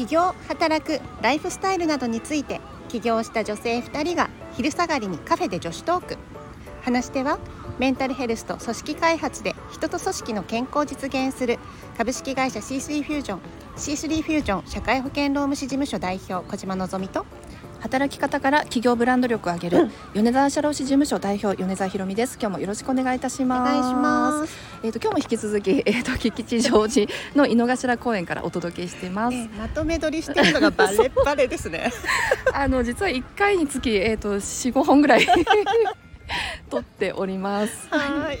起業働くライフスタイルなどについて起業した女性2人が昼下がりにカフェで女子トーク。話し手はメンタルヘルスと組織開発で人と組織の健康を実現する株式会社 C3 フュージョン C3 フュージョン社会保険労務士事務所代表小島のぞみと働き方から企業ブランド力を上げる、米沢社労士事務所代表米沢ひろみです。今日もよろしくお願いいたします。お願いします。えっ、と今日も引き続き えっ、と吉吉祥寺の井の頭公園からお届けしてます、えまとめ撮りしてるのが バレバレですね。あの実は一回につきえっ、と四五本ぐらい撮っております。はい。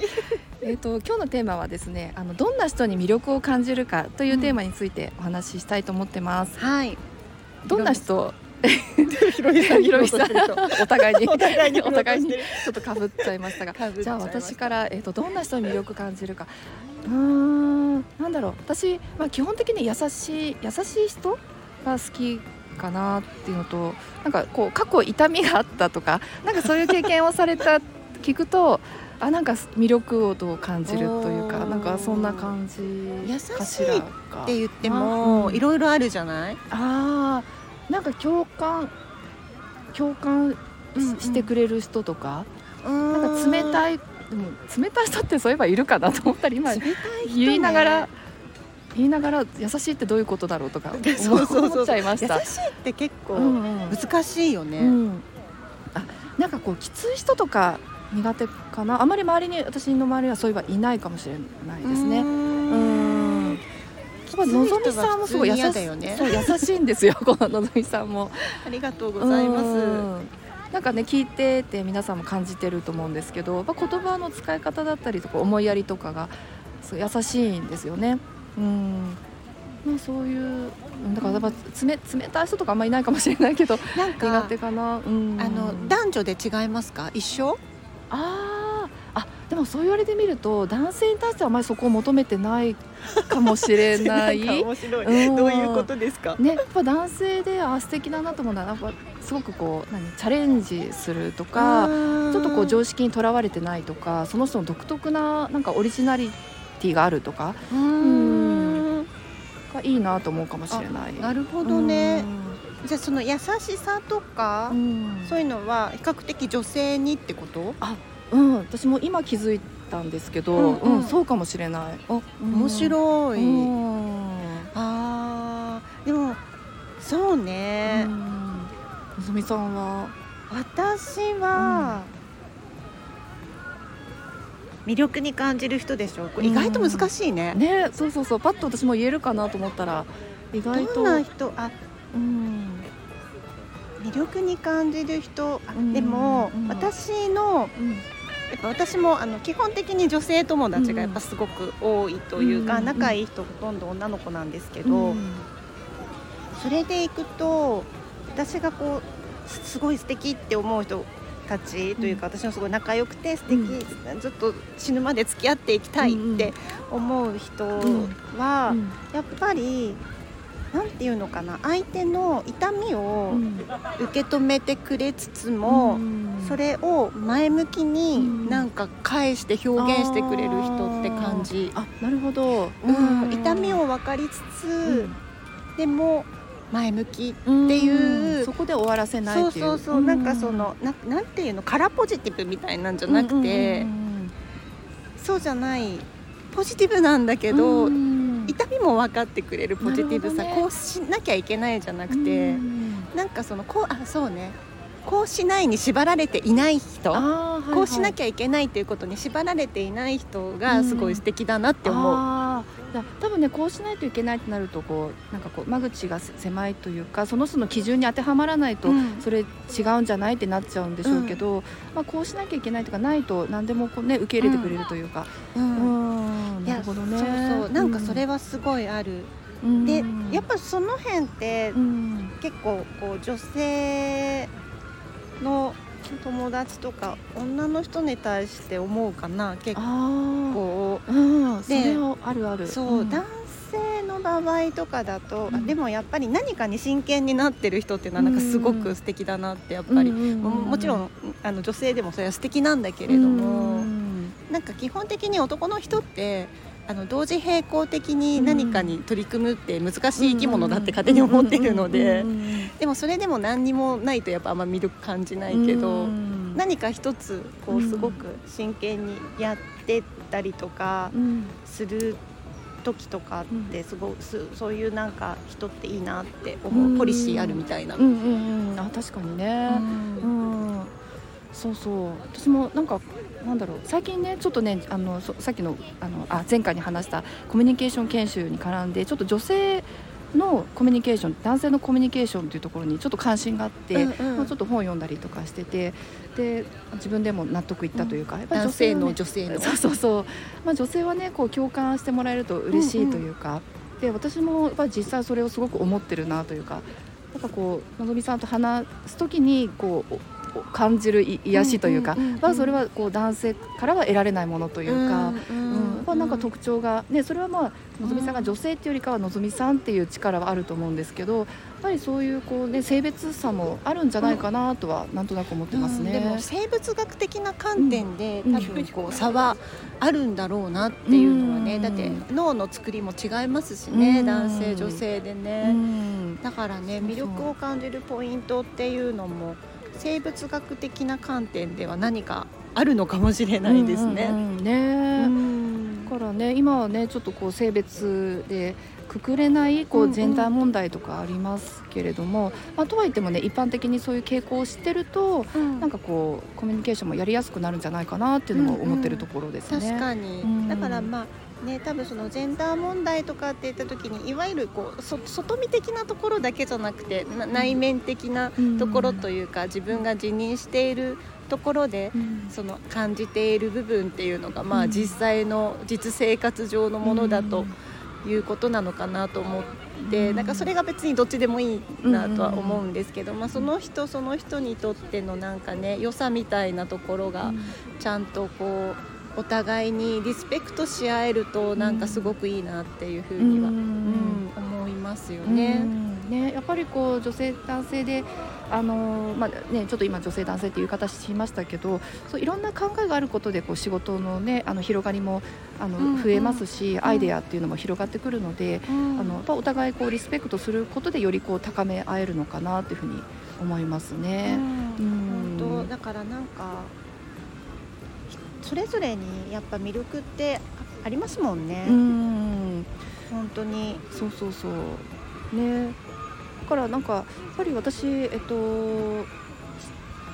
えっ、と今日のテーマはですねあのどんな人に魅力を感じるかというテーマについてお話ししたいと思ってます、はい。どんな人 ひろみさんひろみさんお互いにお互いにお互いにちょっとかぶっちゃいましたが。じゃあ私から、えー、とどんな人に魅力感じるか。うーん。なんだろう。私、まあ、基本的に優しい優しい人が好きかなっていうのとなんかこう過去痛みがあったとかなんかそういう経験をされた 聞くとあなんか魅力をどう感じるというかなんかそんな感じ優しいかしらかって言ってもうん。いろいろあるじゃない？あーなんか共感共感うんうんししてくれる人とか、ななんか冷いたいでも冷たい人ってそういえばいるかなと思ったり今冷たい人、ね、言いながら言いながら優しいってどういうことだろうとか思っちゃいました。優しいって結構うんうん。難しいよね、うん。あなんかこうきつい人とか苦手かな。あまり周りに私の周りはそういえばいないかもしれないですね。ううんんきつい人のぞみさんもすごい優しね。そう優しいんですよ。こののぞみさんも。ありがとうございます。うん。なんかね聞いてて皆さんも感じてると思うんですけど、まあ、言葉の使い方だったりとか思いやりとかが優しいんですよね。うん。まあ、そういううんだからやっぱ冷冷たい人とかあんまりいないかもしれないけどなん苦か手かな。うん、あの男女で違いますか？一緒？あでもそう言われてみると男性に対してはあまりそこを求めてないかもしれない。面白うん。どういうことですか？ね、やっぱ男性であ素敵だなと思うのはやっぱすごくこう何チャレンジするとかちょっとこう常識にとらわれてないとかその人の独特ななんかオリジナリティがあるとかうーん。がいいなと思うかもしれない。なるほどね。じゃあその優しさとかうん、そういうのは比較的女性にってこと？うん、私も今気づいたんですけど、うんうん。うんそうかもしれない。あ面白い、うん。あーでもそうね、のぞみさんは、私は、魅力に感じる人でしょ？これ意外と難しいね、ね、そうそうそう、パッと私も言えるかなと思ったら、意外と。どんな人？あうん、魅力に感じる人。あうん。でも、うん。私のうん、やっぱ私もあの基本的に女性友達がやっぱすごく多いというか、うん仲いい人ほとんど女の子なんですけど、うんそれでいくと私がこうすすごい素敵って思う人たちというか、私のすごい仲良くて素敵、ずっと死ぬまで付き合っていきたいって思う人は、うん。やっぱりなんていうのかな相手の痛みをうん。受け止めてくれつつも、うん。それを前向きうん。になんか返して表現してくれる人って感じ、あなるほど、うん。痛みを分かりつつ、でも前向きうんっていうそこで終わらせないっていう。そうそうそう、なんかそのななんていうの？カラーポジティブみたいなんじゃなくて、そうじゃない。ポジティブなんだけど、痛みも分かってくれるポジティブさ、ねこうしなきゃいけないじゃなくて、なんかそのこうあそうね。こうしないに縛られていない人、こうしなゃきゃいけないということに縛られていない人がすごい素敵だなって思う。あー。じゃあ多分ねこうしないといけないってなるとこうなんかこう間口がせ狭いというかその人の基準に当てはまらないと、うん。それ違うんじゃないってなっちゃうんでしょうけど、まあ、こうしなきゃいけないとかないと何でもこう、ね、受け入れてくれるというか、ううんなるほどね。そうそう。なんかそれはすごいある、うん。でやっぱその辺ってうん。結構こう女性の友達とか女の人に対して思うかな。結あ構。あうん。あるある。そう、ん。男性の場合とかだと、あうん。でもやっぱり何かに真剣になってる人っていうのはなんかすごく素敵だなってやっぱり、ももちろんあの女性でもそれは素敵なんだけれども、うんなんか基本的に男の人ってあの同時並行的に何かに取り組むって難しい生き物だって勝手に思ってるのででもそれでも何にもないとやっぱあんま魅力感じないけど何か一つこうすごく真剣にやってたりとかする時とかってすごすそういうなんか人っていいなって思うポリシーあるみたいな。あ確かにね、うん、うん、そうそう。私もなんかなんだろう。最近ねちょっとねあのさっきのあのあ前回に話したコミュニケーション研修に絡んでちょっと女性のコミュニケーション男性のコミュニケーションというところにちょっと関心があって、うんうん、まあ、ちょっと本を読んだりとかしててで自分でも納得いったというか、うん、やっぱり女性の、ね、女性の。そうそうそう、まあ、女性はねこう共感してもらえると嬉しいというか、うんうん、で私もやっぱり実際それをすごく思ってるなというかなんかこうのぞみさんと話す時にこう感じる癒しというか、まあ、それはこう男性からは得られないものというか、うんまあ、なんか特徴が、ね、それはまあのぞみさんが女性っていうよりかはのぞみさんっていう力はあると思うんですけどやっぱりそういうこう、ね、性別差もあるんじゃないかなとはなんとなく思ってますね。でも生物学的な観点で、多分こう差はあるんだろうなっていうのはね、だって脳の作りも違いますしね、男性女性でね、だからね魅力を感じるポイントっていうのも生物学的な観点では何かあるのかもしれないですね。うんうんうん、ねだからね今はねちょっとこう性別でくくれないこうジェンダー問題とかありますけれども、うんうん、まあ、とはいってもね一般的にそういう傾向を知ってると、うん、なんかこうコミュニケーションもやりやすくなるんじゃないかなっていうのも思ってるところですね。うんうん、確かに、だからまあね、多分そのジェンダー問題とかって言った時にいわゆるこう外見的なところだけじゃなくて内面的なところというか、自分が自認しているところで、その感じている部分っていうのが、まあ、実際の実生活上のものだということなのかなと思って、なんかそれが別にどっちでもいいなとは思うんですけど、まあ、その人その人にとってのなんかね良さみたいなところがちゃんとこう。お互いにリスペクトし合えるとなんかすごくいいなっていうふうには、うん、思いますよね。ねやっぱりこう女性男性であのまあね、ちょっと今女性男性っていう言い方しましたけどそういろんな考えがあることでこう仕事の,、ね、あの広がりもあの、うんうん、増えますし、アイデアっていうのも広がってくるので、うん、あのやっぱお互いこうリスペクトすることでよりこう高め合えるのかなというふうに思いますね。うん、本当だからなんかそれぞれにやっぱ魅力ってありますもんね。うん。本当に。そうそうそう。ね。だからなんかやっぱり私えっと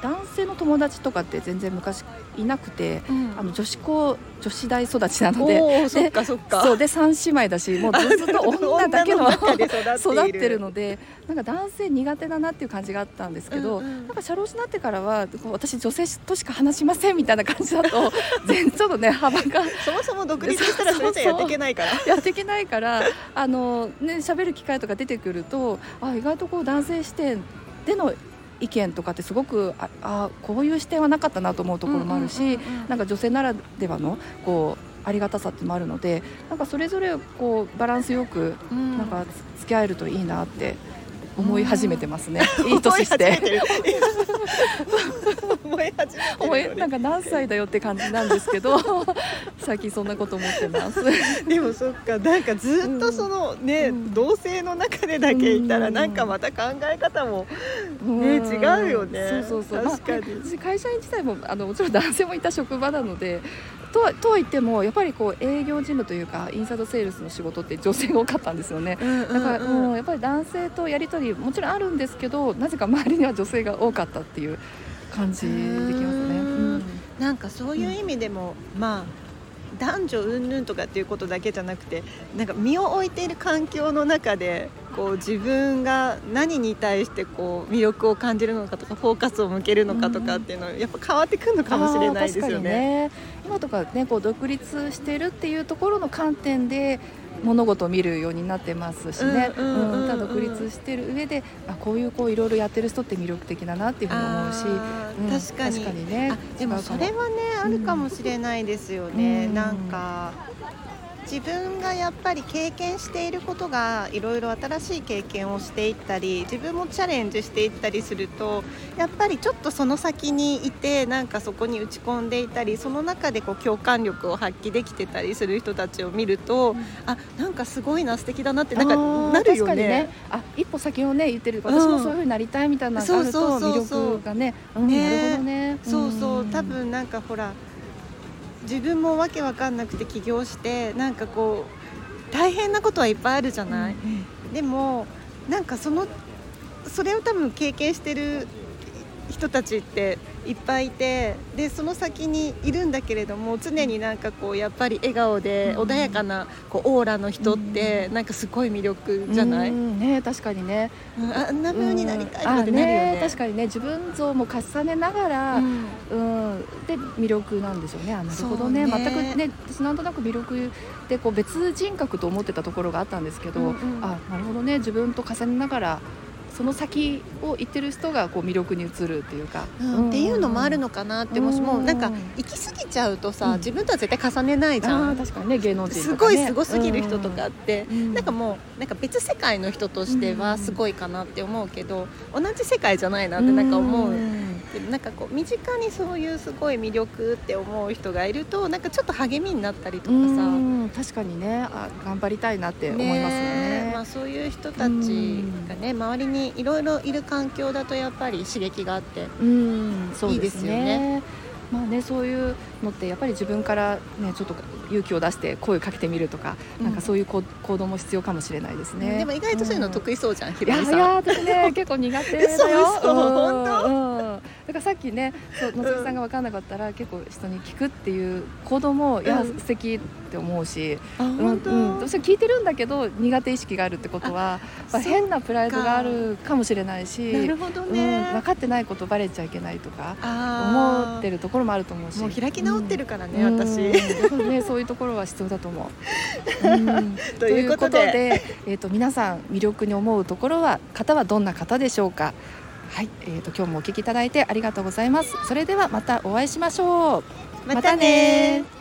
男性の友達とかって全然昔いなくて、うん、あの女子校女子大育ちなので。そっかそっか。そうで3姉妹だしもうずっと女だけの育ってる。のでなんか男性苦手だなっていう感じがあったんですけど、うんうん、なんか社労士になってからは私女性としか話しませんみたいな感じだと 全ちょっとね幅が。そもそも独立したらそれじゃやっていけないから。やっていけないからあのね喋る機会とか出てくるとあ意外とこう男性視点での意見とかってすごくああこういう視点はなかったなと思うところもあるし、なんか女性ならではのこうありがたさってもあるのでなんかそれぞれこうバランスよくなんか付き合えるといいなって思い始めてますね、うん、いい年して。思い始めてなんか何歳だよって感じなんですけど 最近そんなこと思ってます。でもそっかなんかずっとそのね、うん、同性の中でだけいたらなんかまた考え方もね、違うよね。そうそうそう。確かに、まあ、会社員自体もあのもちろん男性もいた職場なのでとはとは言ってもやっぱりこう営業事務というかインサイドセールスの仕事って女性が多かったんですよね、だからもうやっぱり男性とやり取りもちろんあるんですけどなぜか周りには女性が多かったっていう感じできますね。うん、なんかそういう意味でも、うん、まあ男女云々とかっていうことだけじゃなくてなんか身を置いている環境の中でこう自分が何に対してこう魅力を感じるのかとかフォーカスを向けるのかとかっていうのはやっぱ変わってくるのかもしれないですよね。ね今とかねこう独立してるっていうところの観点で物事を見るようになってますしね、うん、ただ独立してる上であこういうこういろいろやってる人って魅力的だなっていうふうに思うし、うん、確かに。ね。でもそれはねあるかもしれないですよね、うん、なんか自分がやっぱり経験していることがいろいろ新しい経験をしていったり自分もチャレンジしていったりするとやっぱりちょっとその先にいてなんかそこに打ち込んでいたりその中でこう共感力を発揮できてたりする人たちを見ると、うん、あなんかすごいな素敵だなってなんかなるよね。ね。あ一歩先をね言ってる私もそういうふうになりたいみたいなのがあると魅力がね、うん、ね。なるほどね。そうそう。多分なんかほら自分もわけわかんなくて起業してなんかこう大変なことはいっぱいあるじゃない、うんうん、でもなんかそのそれを多分経験してる人たちっていっぱいいてでその先にいるんだけれども常になんかこうやっぱり笑顔で穏やかなこうオーラの人ってなんかすごい魅力じゃない、ね確かにね、あんな風になりたいとかってなるよね。ね、確かにね。自分像も重ねながら、うん、うん、で魅力なんでしょうね。あなるほどね、ね、全くね私なんとなく魅力でこう別人格と思ってたところがあったんですけど、うんうん、あなるほどね。自分と重ねながらその先を行ってる人がこう魅力に映るっていうか、うん、っていうのもあるのかなってもしもなんか行き過ぎちゃうとさ、自分とは絶対重ねないじゃん。確かにね芸能人、ね、すごいすごすぎる人とかって、うん、なんかもうなんか別世界の人としてはすごいかなって思うけど、同じ世界じゃないなってなんか思う。けどなんかこう身近にそういうすごい魅力って思う人がいるとなんかちょっと励みになったりとかさ。確かにね。あ頑張りたいなって思いますよね、ね、まあ、そういう人たちがね周りにいろいろいる環境だとやっぱり刺激があっていいですよね。まあね、そういうのってやっぱり自分から、ね、ちょっと勇気を出して声をかけてみるとか、うん、なんかそういう行動も必要かもしれないですね。でも意外とそういうの得意そうじゃん、うん、ひろみさん。いや私ね結構苦手だよ。そうそう本当。うんだからさっきねそう野崎さんが分かんなかったら、結構人に聞くっていう行動も、いや素敵って思うし、うんうん、私は聞いてるんだけど苦手意識があるってことは変なプライドがあるかもしれないしなるほどね、分かってないことバレちゃいけないとか思ってるところもあると思うし。もう開き直ってるからね、私、ね、そういうところは必要だと思う。ということで。えーと、と皆さん魅力に思うところは方はどんな方でしょうか？はい、えーと、今日もお聞きいただいてありがとうございます。それではまたお会いしましょう。またね